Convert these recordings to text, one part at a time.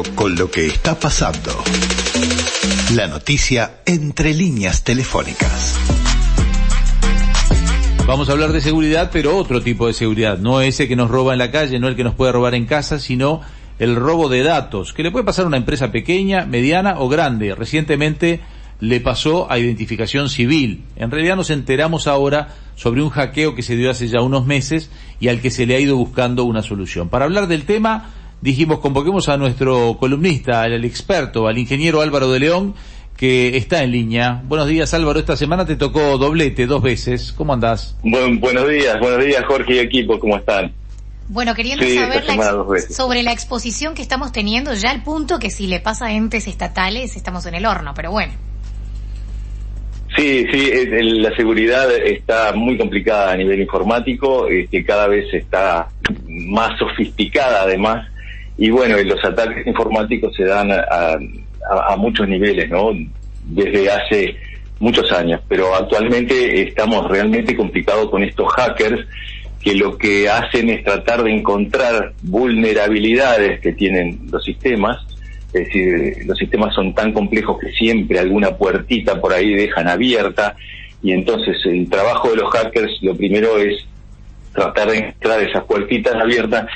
con lo que está pasando. La noticia entre líneas telefónicas. Vamos a hablar de seguridad, pero otro tipo de seguridad, no ese que nos roba en la calle, no el que nos puede robar en casa, sino el robo de datos, que le puede pasar a una empresa pequeña, mediana o grande. Recientemente le pasó a identificación civil. En realidad nos enteramos ahora sobre un hackeo que se dio hace ya unos meses y al que se le ha ido buscando una solución. Para hablar del tema, dijimos convoquemos a nuestro columnista, al experto, al ingeniero Álvaro de León, que está en línea. Buenos días Álvaro, esta semana te tocó doblete dos veces. ¿Cómo andás? buenos días, buenos días Jorge y equipo, ¿cómo están? Bueno, queriendo saber sobre la exposición que estamos teniendo, ya al punto que si le pasa a entes estatales estamos en el horno, pero bueno. Sí, sí, la seguridad está muy complicada a nivel informático, que este, cada vez está más sofisticada además, y bueno, los ataques informáticos se dan a, a, muchos niveles, ¿no? Desde hace muchos años, pero actualmente estamos realmente complicados con estos hackers que lo que hacen es tratar de encontrar vulnerabilidades que tienen los sistemas, es decir, los sistemas son tan complejos que siempre alguna puertita por ahí dejan abierta. Y entonces el trabajo de los hackers lo primero es tratar de entrar esas puertitas abiertas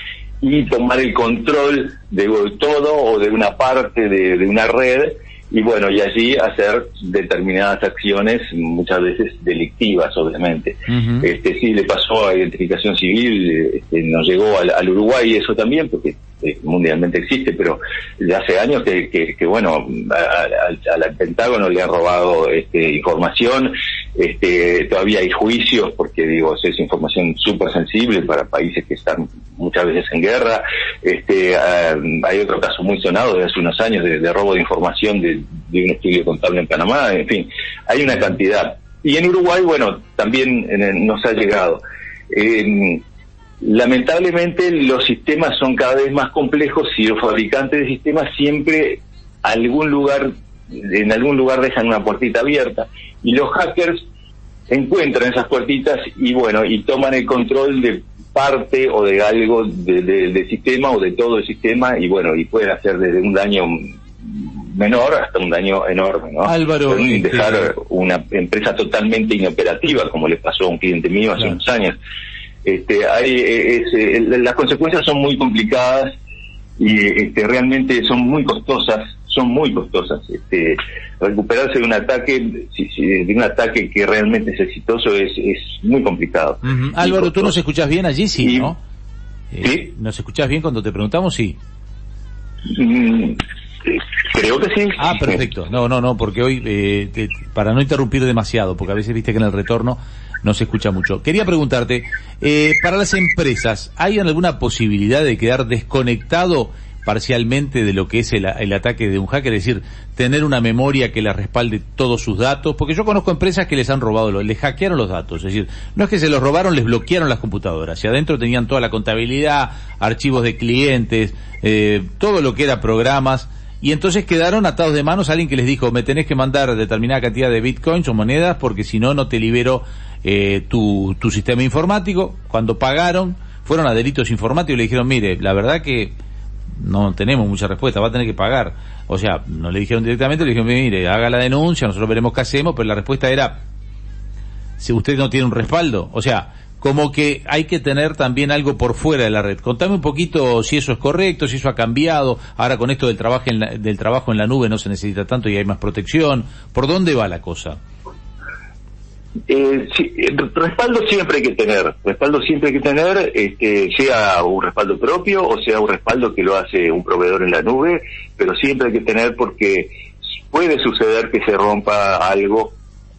y tomar el control de todo o de una parte de, una red y bueno, y allí hacer determinadas acciones, muchas veces delictivas, obviamente. Este sí le pasó a identificación civil, este, nos llegó al, al Uruguay eso también, porque eh, mundialmente existe, pero ya hace años que, que, bueno, al Pentágono le han robado este, información, este, todavía hay juicios porque digo, es información súper sensible para países que están muchas veces en guerra, este, ah, hay otro caso muy sonado de hace unos años de, robo de información de, un estudio contable en Panamá, en fin, hay una cantidad. Y en Uruguay, bueno, también nos ha llegado. Lamentablemente los sistemas son cada vez más complejos y los fabricantes de sistemas siempre algún lugar, en algún lugar dejan una puertita abierta y los hackers encuentran esas puertitas y bueno, y toman el control de parte o de algo del sistema o de todo el sistema y bueno, y pueden hacer desde un daño menor hasta un daño enorme, ¿no? Álvaro. Pueden dejar este, una empresa totalmente inoperativa, como le pasó a un cliente mío hace unos años este, hay, eh, eh, las consecuencias son muy complicadas y este, realmente son muy costosas, son muy costosas. Este, recuperarse de un ataque, de un ataque que realmente es exitoso es, es muy complicado. Álvaro, ¿tú nos escuchas bien allí? Sí, ¿no? Eh, ¿Sí? ¿Nos escuchas bien cuando te preguntamos? Sí. Mm, creo que sí. Ah, perfecto. No, no, no, porque hoy, para no interrumpir demasiado, porque a veces viste que en el retorno no se escucha mucho. Quería preguntarte, eh, para las empresas, ¿hay alguna posibilidad de quedar desconectado parcialmente de lo que es el, ataque de un hacker? Es decir, tener una memoria que le respalde todos sus datos, porque yo conozco empresas que les han robado, les hackearon los datos, es decir, no es que se los robaron, les bloquearon las computadoras, y adentro tenían toda la contabilidad, archivos de clientes, eh, todo lo que era programas, y entonces quedaron atados de manos a alguien que les dijo, me tenés que mandar determinada cantidad de bitcoins o monedas porque si no, no te libero eh, tu sistema informático. Cuando pagaron, fueron a delitos informáticos y le dijeron, mire, la verdad que no tenemos mucha respuesta, va a tener que pagar. O sea, no le dijeron directamente, le dijeron, mire, haga la denuncia, nosotros veremos qué hacemos, pero la respuesta era, si usted no tiene un respaldo, o sea, como que hay que tener también algo por fuera de la red. Contame un poquito si eso es correcto, si eso ha cambiado, ahora con esto del trabajo en la, del trabajo en la nube no se necesita tanto y hay más protección, ¿por dónde va la cosa? Eh, sí, respaldo siempre hay que tener, respaldo siempre hay que tener, este, sea un respaldo propio o sea un respaldo que lo hace un proveedor en la nube, pero siempre hay que tener porque puede suceder que se rompa algo,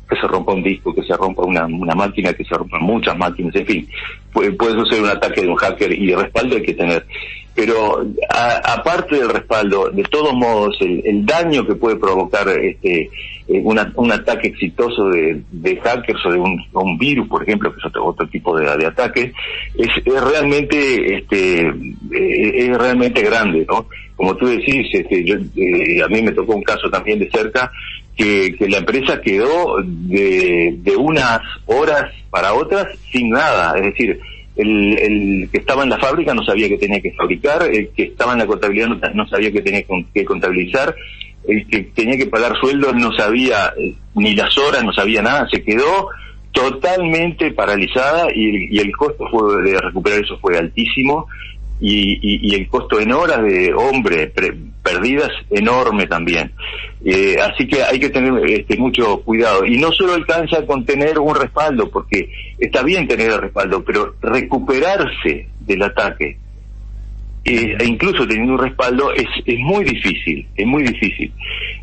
que se rompa un disco, que se rompa una, una máquina, que se rompan muchas máquinas, en fin, puede, suceder un ataque de un hacker y respaldo hay que tener. Pero aparte del respaldo, de todos modos, el, daño que puede provocar este eh, un ataque exitoso de, hackers o de un, virus, por ejemplo, que es otro, tipo de, ataque, es, realmente este eh, es realmente grande, ¿no? Como tú decís, este, yo, eh, a mí me tocó un caso también de cerca que, la empresa quedó de, de unas horas para otras sin nada, es decir, el, que estaba en la fábrica no sabía que tenía que fabricar, el que estaba en la contabilidad no, sabía que tenía que contabilizar, el que tenía que pagar sueldos no sabía eh, ni las horas, no sabía nada, se quedó totalmente paralizada y, el costo de recuperar eso fue altísimo y, el costo en horas de hombre perdidas enorme también. Eh, así que hay que tener este, mucho cuidado. Y no solo alcanza con tener un respaldo, porque está bien tener el respaldo, pero recuperarse del ataque, e incluso teniendo un respaldo, es, es muy difícil, es muy difícil.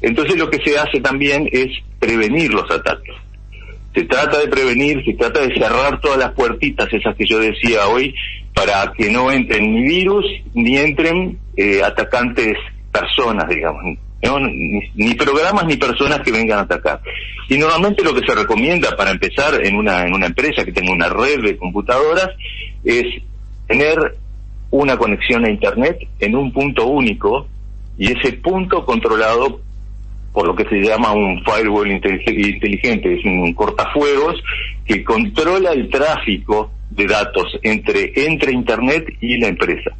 Entonces lo que se hace también es prevenir los ataques se trata de prevenir, se trata de cerrar todas las puertitas, esas que yo decía hoy, para que no entren ni virus ni entren eh, atacantes personas, digamos, ni, programas ni personas que vengan a atacar. Y normalmente lo que se recomienda para empezar en una, en una empresa que tenga una red de computadoras es tener una conexión a Internet en un punto único y ese punto controlado por lo que se llama un firewall inteligente, es un cortafuegos que controla el tráfico de datos entre, entre Internet y la empresa.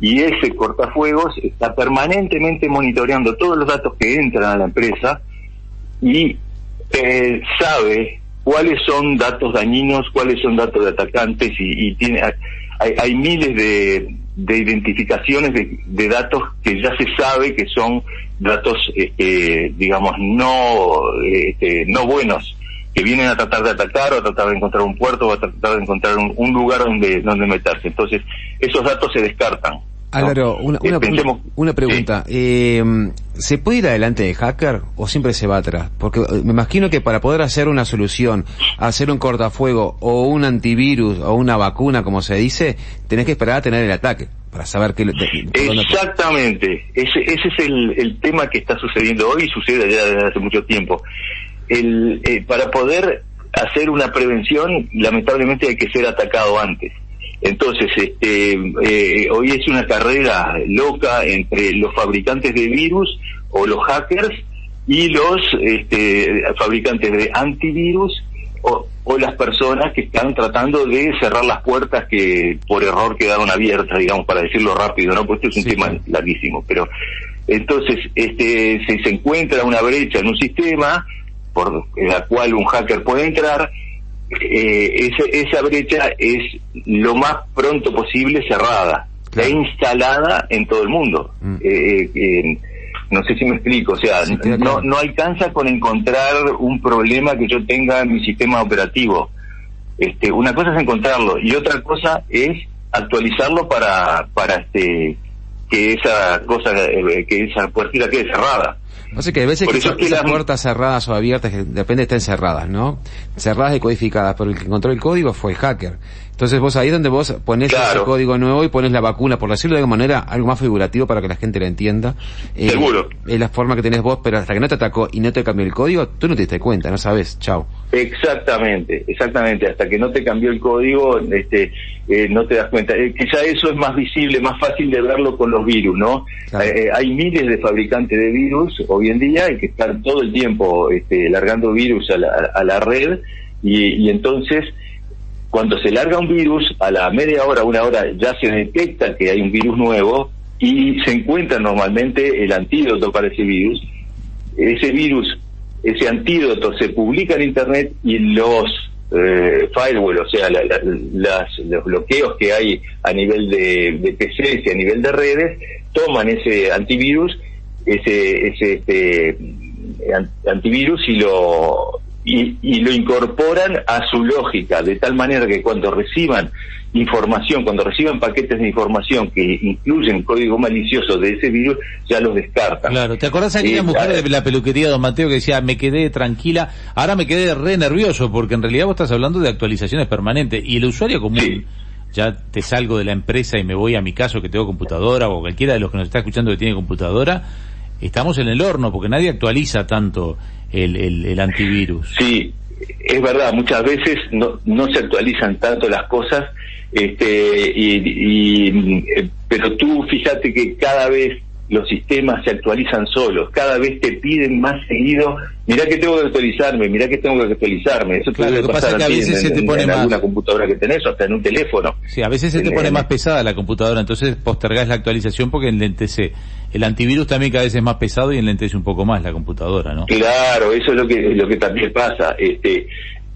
Y ese cortafuegos está permanentemente monitoreando todos los datos que entran a la empresa y eh, sabe cuáles son datos dañinos, cuáles son datos de atacantes y, tiene hay, hay miles de, de identificaciones de, datos que ya se sabe que son datos, este, digamos, no, este, no buenos, que vienen a tratar de atacar o a tratar de encontrar un puerto o a tratar de encontrar un, lugar donde, donde meterse. Entonces, esos datos se descartan. Álvaro, una, una, eh, pregunta. Eh, ¿Se puede ir adelante de hacker o siempre se va atrás? Porque eh, me imagino que para poder hacer una solución, hacer un cortafuego o un antivirus o una vacuna, como se dice, tenés que esperar a tener el ataque para saber qué... Exactamente. Ese, ese es el, tema que está sucediendo hoy y sucede ya desde hace mucho tiempo. El, para poder hacer una prevención, lamentablemente hay que ser atacado antes. Entonces, este, eh, hoy es una carrera loca entre los fabricantes de virus o los hackers y los este, fabricantes de antivirus o, las personas que están tratando de cerrar las puertas que por error quedaron abiertas, digamos, para decirlo rápido, ¿no? Porque esto es un tema larguísimo. Pero entonces, este, se, se encuentra una brecha en un sistema por la cual un hacker puede entrar eh, esa, brecha es lo más pronto posible cerrada e instalada en todo el mundo. Mm. Eh, eh, no sé si me explico, o sea, no, no alcanza con encontrar un problema que yo tenga en mi sistema operativo. Este, una cosa es encontrarlo y otra cosa es actualizarlo para para este que esa cosa que esa puertita quede cerrada. Así que a veces que, esas puertas cerradas o abiertas, que depende estén cerradas, ¿no? Cerradas y codificadas, pero el que encontró el código fue el hacker. Entonces vos ahí donde vos pones ese código nuevo y pones la vacuna, por decirlo de alguna manera, algo más figurativo para que la gente lo entienda. Eh, Seguro. Es la forma que tenés vos, pero hasta que no te atacó y no te cambió el código, tú no te diste cuenta, no sabes, chao. Exactamente, exactamente. Hasta que no te cambió el código, este, eh, no te das cuenta. Eh, quizá eso es más visible, más fácil de verlo con los virus, ¿no? Hay miles de fabricantes de virus hoy en día y que están todo el tiempo este, largando virus a la, a la red y, y entonces cuando se larga un virus, a la media hora, una hora, ya se detecta que hay un virus nuevo y se encuentra normalmente el antídoto para ese virus. Ese virus, ese antídoto se publica en Internet y los eh, firewall, o sea, los bloqueos que hay a nivel de, de PCs y a nivel de redes, toman ese antivirus, ese, ese este, antivirus y lo y, lo incorporan a su lógica, de tal manera que cuando reciban información, cuando reciban paquetes de información que incluyen código malicioso de ese virus, ya los descartan. Claro, ¿te acordás aquella mujer de la peluquería, don Mateo, que decía, me quedé tranquila, ahora me quedé re nervioso, porque en realidad vos estás hablando de actualizaciones permanentes, y el usuario común, ya te salgo de la empresa y me voy a mi caso que tengo computadora, o cualquiera de los que nos está escuchando que tiene computadora, estamos en el horno, porque nadie actualiza tanto el, antivirus. Sí, es verdad, muchas veces no, no se actualizan tanto las cosas, este, y, eh, pero tú fíjate que cada vez los sistemas se actualizan solos, cada vez te piden más seguido, mirá que tengo que actualizarme, mirá que tengo que actualizarme, eso claro, puede pasar a veces se te pone más... alguna computadora que tenés o hasta en un teléfono. Sí, a veces se te pone más pesada la computadora, entonces postergás la actualización porque enlentece. El antivirus también cada vez es más pesado y enlentece un poco más la computadora, ¿no? Claro, eso es lo que, lo que también pasa, este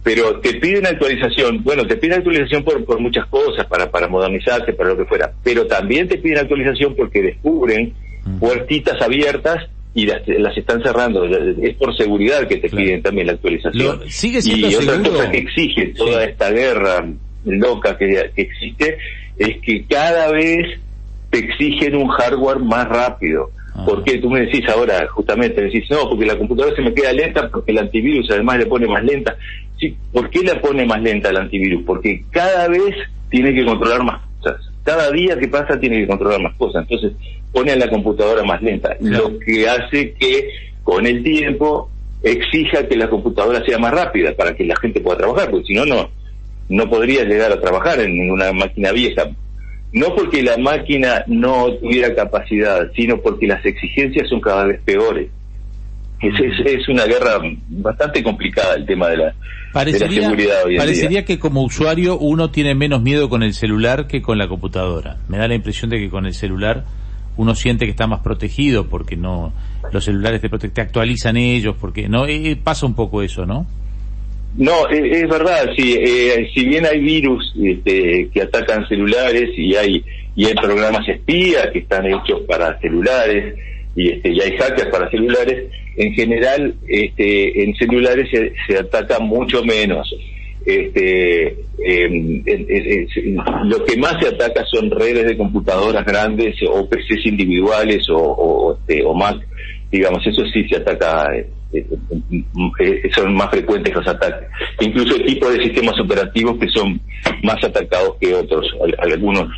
pero te piden actualización, bueno, te piden actualización por, por muchas cosas, para, para modernizarse, para lo que fuera, pero también te piden actualización porque descubren puertitas abiertas y las, están cerrando. Es por seguridad que te piden también la actualización. ¿Sigue siendo y otra cosa que exige toda esta guerra loca que, existe es que cada vez te exigen un hardware más rápido. Ah. Porque tú me decís ahora, justamente, me decís, no, porque la computadora se me queda lenta porque el antivirus además le pone más lenta. Sí, ¿por qué le pone más lenta el antivirus? Porque cada vez tiene que controlar más cosas. Cada día que pasa tiene que controlar más cosas. Entonces, pone la computadora más lenta, lo que hace que con el tiempo exija que la computadora sea más rápida para que la gente pueda trabajar, porque si no, no, no podría llegar a trabajar en una máquina vieja. No porque la máquina no tuviera capacidad, sino porque las exigencias son cada vez peores. Es, es, una guerra bastante complicada el tema de la, seguridad hoy Parecería que como usuario uno tiene menos miedo con el celular que con la computadora. Me da la impresión de que con el celular uno siente que está más protegido porque no los celulares te, te actualizan ellos porque no eh, pasa un poco eso no no es, verdad sí eh, si bien hay virus este, que atacan celulares y hay y hay programas espías que están hechos para celulares y este y hay hackers para celulares en general este en celulares se, se ataca mucho menos. Este, em, lo que más se ataca son redes de computadoras grandes o PCs individuales o, o, este, o Mac, digamos, eso sí se ataca, eh, eh, eh, son más frecuentes los ataques. Incluso el tipo de sistemas operativos que son más atacados que otros, algunos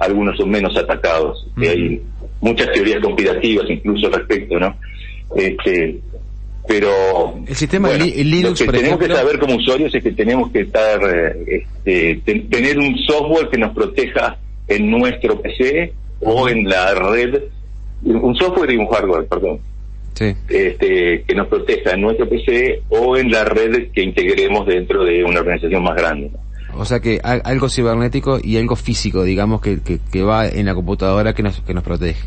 algunos son menos atacados. Hay muchas teorías conspirativas incluso al respecto, ¿no? Este, pero el sistema Linux lo que tenemos que saber como usuarios es que tenemos que estar este, tener un software que nos proteja en nuestro PC o en la red un software y un hardware perdón este, que nos proteja en nuestro PC o en la red que integremos dentro de una organización más grande O sea que algo cibernético y algo físico, digamos, que, que, que va en la computadora que nos, que nos protege.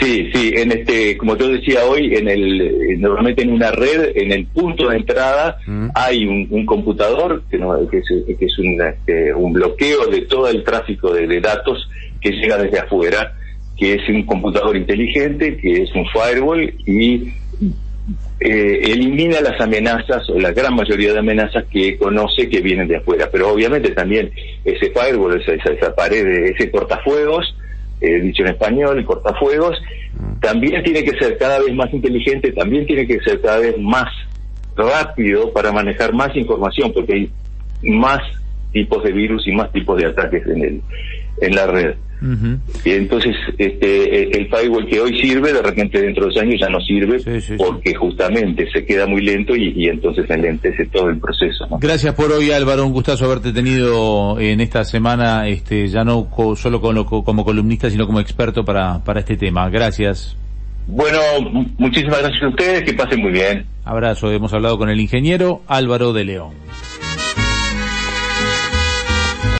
Sí, sí, en este, como te decía hoy, en el, normalmente en una red, en el punto de entrada, mm. hay un, computador que, que es, que es un, este, un, bloqueo de todo el tráfico de, datos que llega desde afuera, que es un computador inteligente, que es un firewall y eh, elimina las amenazas o la gran mayoría de amenazas que conoce que vienen de afuera. Pero obviamente también ese firewall, esa, esa, esa pared, ese cortafuegos, eh, dicho en español, el cortafuegos, también tiene que ser cada vez más inteligente, también tiene que ser cada vez más rápido para manejar más información, porque hay más tipos de virus y más tipos de ataques en el en la red. Y entonces este, el firewall que hoy sirve, de repente dentro de dos años ya no sirve porque justamente se queda muy lento y, entonces enlentece todo el proceso. Gracias por hoy Álvaro, un gustazo haberte tenido en esta semana, este, ya no solo como columnista, sino como experto para, para este tema. Gracias. Bueno, muchísimas gracias a ustedes, que pasen muy bien. Abrazo, hemos hablado con el ingeniero Álvaro de León.